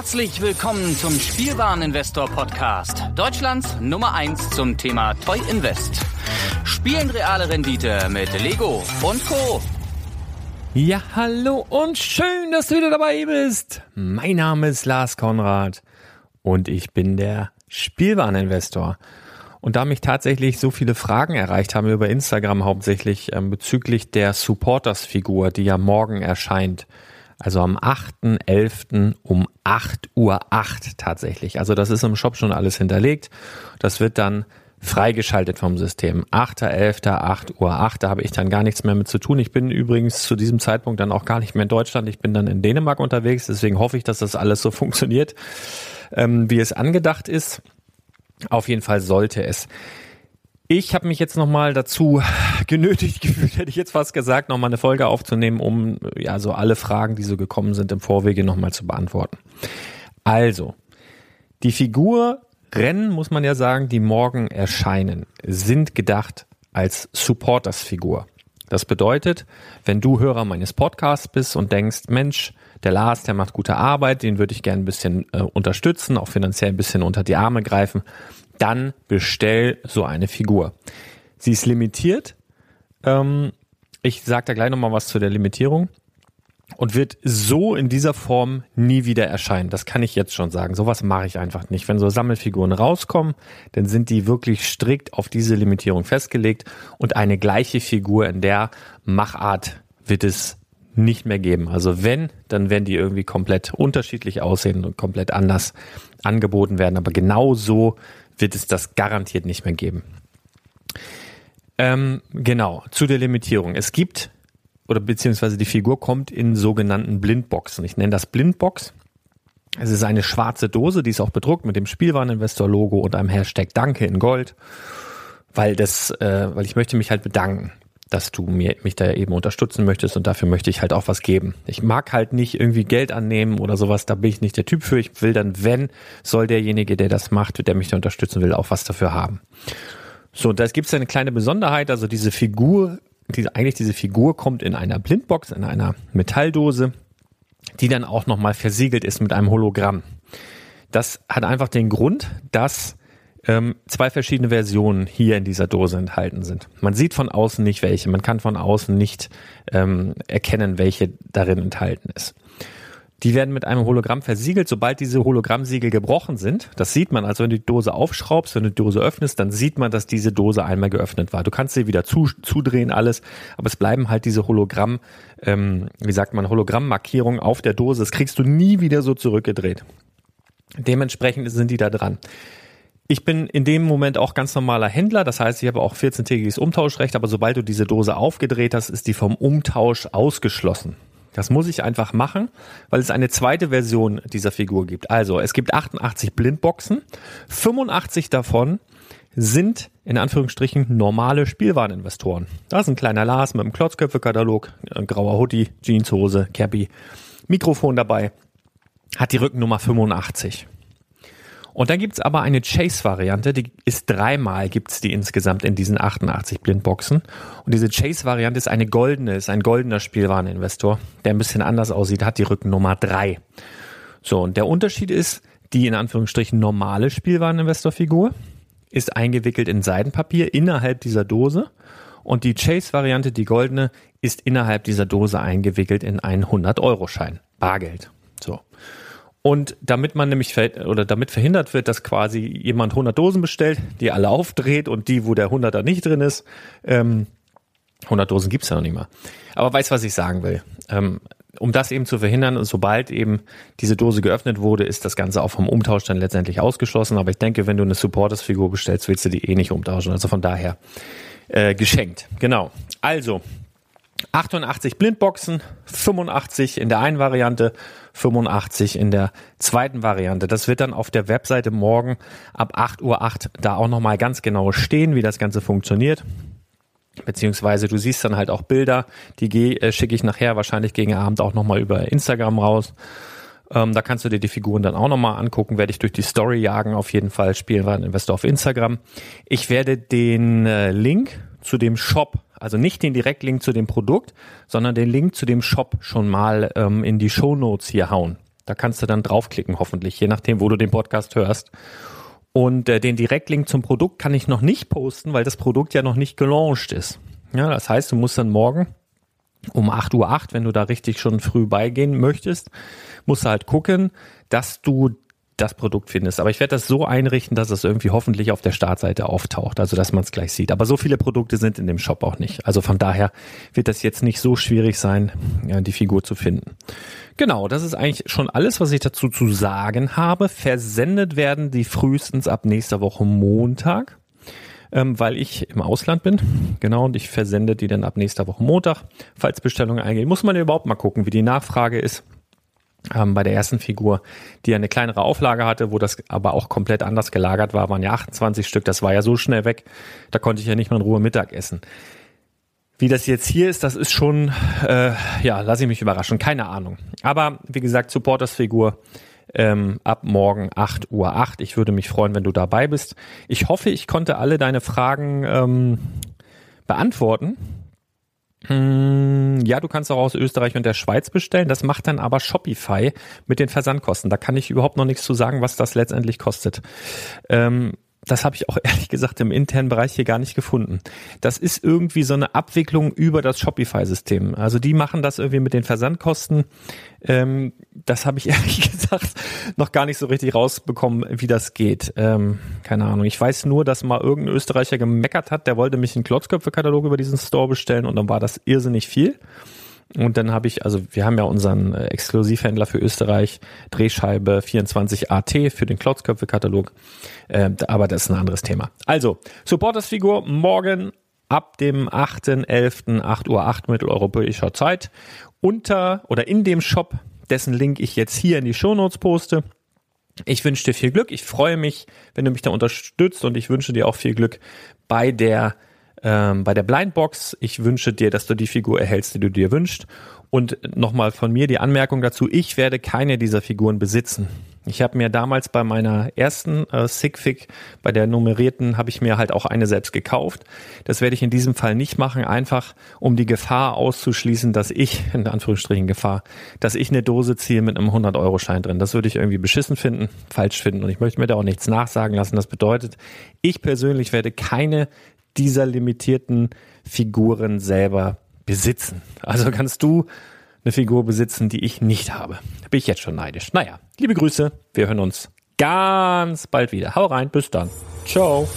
Herzlich willkommen zum Spielwareninvestor Podcast, Deutschlands Nummer 1 zum Thema Toy Invest. Spielen reale Rendite mit Lego und Co. Ja, hallo und schön, dass du wieder dabei bist. Mein Name ist Lars Konrad und ich bin der Spielwareninvestor. Und da mich tatsächlich so viele Fragen erreicht haben über Instagram hauptsächlich ähm, bezüglich der Supporters-Figur, die ja morgen erscheint, also am 8.11. um 8.08 Uhr tatsächlich. Also das ist im Shop schon alles hinterlegt. Das wird dann freigeschaltet vom System. 8.11., 8 Uhr 8, da habe ich dann gar nichts mehr mit zu tun. Ich bin übrigens zu diesem Zeitpunkt dann auch gar nicht mehr in Deutschland. Ich bin dann in Dänemark unterwegs. Deswegen hoffe ich, dass das alles so funktioniert, ähm, wie es angedacht ist. Auf jeden Fall sollte es. Ich habe mich jetzt nochmal dazu genötigt gefühlt, hätte ich jetzt fast gesagt, nochmal eine Folge aufzunehmen, um ja so alle Fragen, die so gekommen sind im Vorwege nochmal zu beantworten. Also, die Figur Rennen, muss man ja sagen, die morgen erscheinen, sind gedacht als Supporters-Figur. Das bedeutet, wenn du Hörer meines Podcasts bist und denkst, Mensch, der Lars, der macht gute Arbeit, den würde ich gerne ein bisschen äh, unterstützen, auch finanziell ein bisschen unter die Arme greifen, dann bestell so eine Figur. Sie ist limitiert. Ähm, ich sage da gleich nochmal was zu der Limitierung und wird so in dieser Form nie wieder erscheinen. Das kann ich jetzt schon sagen. Sowas mache ich einfach nicht. Wenn so Sammelfiguren rauskommen, dann sind die wirklich strikt auf diese Limitierung festgelegt und eine gleiche Figur in der Machart wird es nicht mehr geben. Also wenn, dann werden die irgendwie komplett unterschiedlich aussehen und komplett anders angeboten werden. Aber genau so wird es das garantiert nicht mehr geben. Ähm, genau, zu der Limitierung. Es gibt, oder beziehungsweise die Figur kommt in sogenannten Blindboxen. Ich nenne das Blindbox. Es ist eine schwarze Dose, die ist auch bedruckt mit dem Spielwareninvestor-Logo und einem Hashtag Danke in Gold, weil das, äh, weil ich möchte mich halt bedanken dass du mir, mich da eben unterstützen möchtest und dafür möchte ich halt auch was geben. Ich mag halt nicht irgendwie Geld annehmen oder sowas, da bin ich nicht der Typ für. Ich will dann, wenn, soll derjenige, der das macht, der mich da unterstützen will, auch was dafür haben. So, da gibt es eine kleine Besonderheit, also diese Figur, die, eigentlich diese Figur kommt in einer Blindbox, in einer Metalldose, die dann auch nochmal versiegelt ist mit einem Hologramm. Das hat einfach den Grund, dass ähm, zwei verschiedene Versionen hier in dieser Dose enthalten sind. Man sieht von außen nicht welche, man kann von außen nicht ähm, erkennen, welche darin enthalten ist. Die werden mit einem Hologramm versiegelt. Sobald diese Hologrammsiegel gebrochen sind, das sieht man, also wenn du die Dose aufschraubst, wenn du die Dose öffnest, dann sieht man, dass diese Dose einmal geöffnet war. Du kannst sie wieder zu, zudrehen, alles, aber es bleiben halt diese Hologramm, ähm, wie sagt man, Hologrammmarkierungen auf der Dose. Das kriegst du nie wieder so zurückgedreht. Dementsprechend sind die da dran. Ich bin in dem Moment auch ganz normaler Händler, das heißt, ich habe auch 14-tägiges Umtauschrecht, aber sobald du diese Dose aufgedreht hast, ist die vom Umtausch ausgeschlossen. Das muss ich einfach machen, weil es eine zweite Version dieser Figur gibt. Also, es gibt 88 Blindboxen, 85 davon sind in Anführungsstrichen normale Spielwareninvestoren. Da ist ein kleiner Lars mit einem Klotzköpfe-Katalog, grauer Hoodie, Jeanshose, Cappy, Mikrofon dabei, hat die Rückennummer 85. Und dann gibt's aber eine Chase-Variante, die ist dreimal, gibt's die insgesamt in diesen 88 Blindboxen. Und diese Chase-Variante ist eine goldene, ist ein goldener Spielwareninvestor, der ein bisschen anders aussieht, hat die Rückennummer drei. So, und der Unterschied ist, die in Anführungsstrichen normale Spielwareninvestor-Figur ist eingewickelt in Seidenpapier innerhalb dieser Dose. Und die Chase-Variante, die goldene, ist innerhalb dieser Dose eingewickelt in einen 100-Euro-Schein. Bargeld. So. Und damit man nämlich oder damit verhindert wird, dass quasi jemand 100 Dosen bestellt, die alle aufdreht und die, wo der 100er nicht drin ist, ähm, 100 Dosen gibt's ja noch nicht mal. Aber weiß, was ich sagen will. Ähm, um das eben zu verhindern und sobald eben diese Dose geöffnet wurde, ist das Ganze auch vom Umtausch dann letztendlich ausgeschlossen. Aber ich denke, wenn du eine Supporters-Figur bestellst, willst du die eh nicht umtauschen. Also von daher äh, geschenkt. Genau. Also 88 Blindboxen, 85 in der einen Variante, 85 in der zweiten Variante. Das wird dann auf der Webseite morgen ab 8.08 Uhr da auch nochmal ganz genau stehen, wie das Ganze funktioniert. Beziehungsweise du siehst dann halt auch Bilder, die äh, schicke ich nachher wahrscheinlich gegen Abend auch nochmal über Instagram raus. Ähm, da kannst du dir die Figuren dann auch nochmal angucken, werde ich durch die Story jagen, auf jeden Fall spielen wir ein Investor auf Instagram. Ich werde den äh, Link zu dem Shop also nicht den Direktlink zu dem Produkt, sondern den Link zu dem Shop schon mal ähm, in die Show Notes hier hauen. Da kannst du dann draufklicken, hoffentlich, je nachdem, wo du den Podcast hörst. Und äh, den Direktlink zum Produkt kann ich noch nicht posten, weil das Produkt ja noch nicht gelauncht ist. Ja, das heißt, du musst dann morgen um 8.08 Uhr, wenn du da richtig schon früh beigehen möchtest, musst du halt gucken, dass du das Produkt findest. Aber ich werde das so einrichten, dass es irgendwie hoffentlich auf der Startseite auftaucht, also dass man es gleich sieht. Aber so viele Produkte sind in dem Shop auch nicht. Also von daher wird das jetzt nicht so schwierig sein, die Figur zu finden. Genau, das ist eigentlich schon alles, was ich dazu zu sagen habe. Versendet werden die frühestens ab nächster Woche Montag ähm, weil ich im Ausland bin. Genau, und ich versende die dann ab nächster Woche Montag. Falls Bestellungen eingehen, muss man überhaupt mal gucken, wie die Nachfrage ist ähm, bei der ersten Figur, die eine kleinere Auflage hatte, wo das aber auch komplett anders gelagert war, waren ja 28 Stück, das war ja so schnell weg, da konnte ich ja nicht mal in Ruhe Mittag essen. Wie das jetzt hier ist, das ist schon, äh, ja, lasse ich mich überraschen, keine Ahnung. Aber wie gesagt, Supporters-Figur ähm, ab morgen 8 Uhr 8. Ich würde mich freuen, wenn du dabei bist. Ich hoffe, ich konnte alle deine Fragen ähm, beantworten. Hm, ja, du kannst auch aus Österreich und der Schweiz bestellen. Das macht dann aber Shopify mit den Versandkosten. Da kann ich überhaupt noch nichts zu sagen, was das letztendlich kostet. Ähm, das habe ich auch ehrlich gesagt im internen Bereich hier gar nicht gefunden. Das ist irgendwie so eine Abwicklung über das Shopify-System. Also die machen das irgendwie mit den Versandkosten. Ähm, das habe ich ehrlich gesagt noch gar nicht so richtig rausbekommen, wie das geht. Ähm, keine Ahnung. Ich weiß nur, dass mal irgendein Österreicher gemeckert hat, der wollte mich einen Klotzköpfe-Katalog über diesen Store bestellen und dann war das irrsinnig viel. Und dann habe ich, also wir haben ja unseren äh, Exklusivhändler für Österreich, Drehscheibe 24 AT für den Klotzköpfe-Katalog. Äh, aber das ist ein anderes Thema. Also, Supporters-Figur morgen ab dem 8.11. 8 Uhr 8 mitteleuropäischer Zeit unter oder in dem Shop, dessen Link ich jetzt hier in die Shownotes poste. Ich wünsche dir viel Glück. Ich freue mich, wenn du mich da unterstützt und ich wünsche dir auch viel Glück bei der ähm, bei der Blindbox. Ich wünsche dir, dass du die Figur erhältst, die du dir wünschst. Und nochmal von mir die Anmerkung dazu, ich werde keine dieser Figuren besitzen. Ich habe mir damals bei meiner ersten äh, Sigfig, bei der nummerierten, habe ich mir halt auch eine selbst gekauft. Das werde ich in diesem Fall nicht machen, einfach um die Gefahr auszuschließen, dass ich, in Anführungsstrichen Gefahr, dass ich eine Dose ziehe mit einem 100-Euro-Schein drin. Das würde ich irgendwie beschissen finden, falsch finden und ich möchte mir da auch nichts nachsagen lassen. Das bedeutet, ich persönlich werde keine dieser limitierten Figuren selber besitzen. Also kannst du eine Figur besitzen, die ich nicht habe. Da bin ich jetzt schon neidisch. Naja, liebe Grüße, wir hören uns ganz bald wieder. Hau rein, bis dann. Ciao.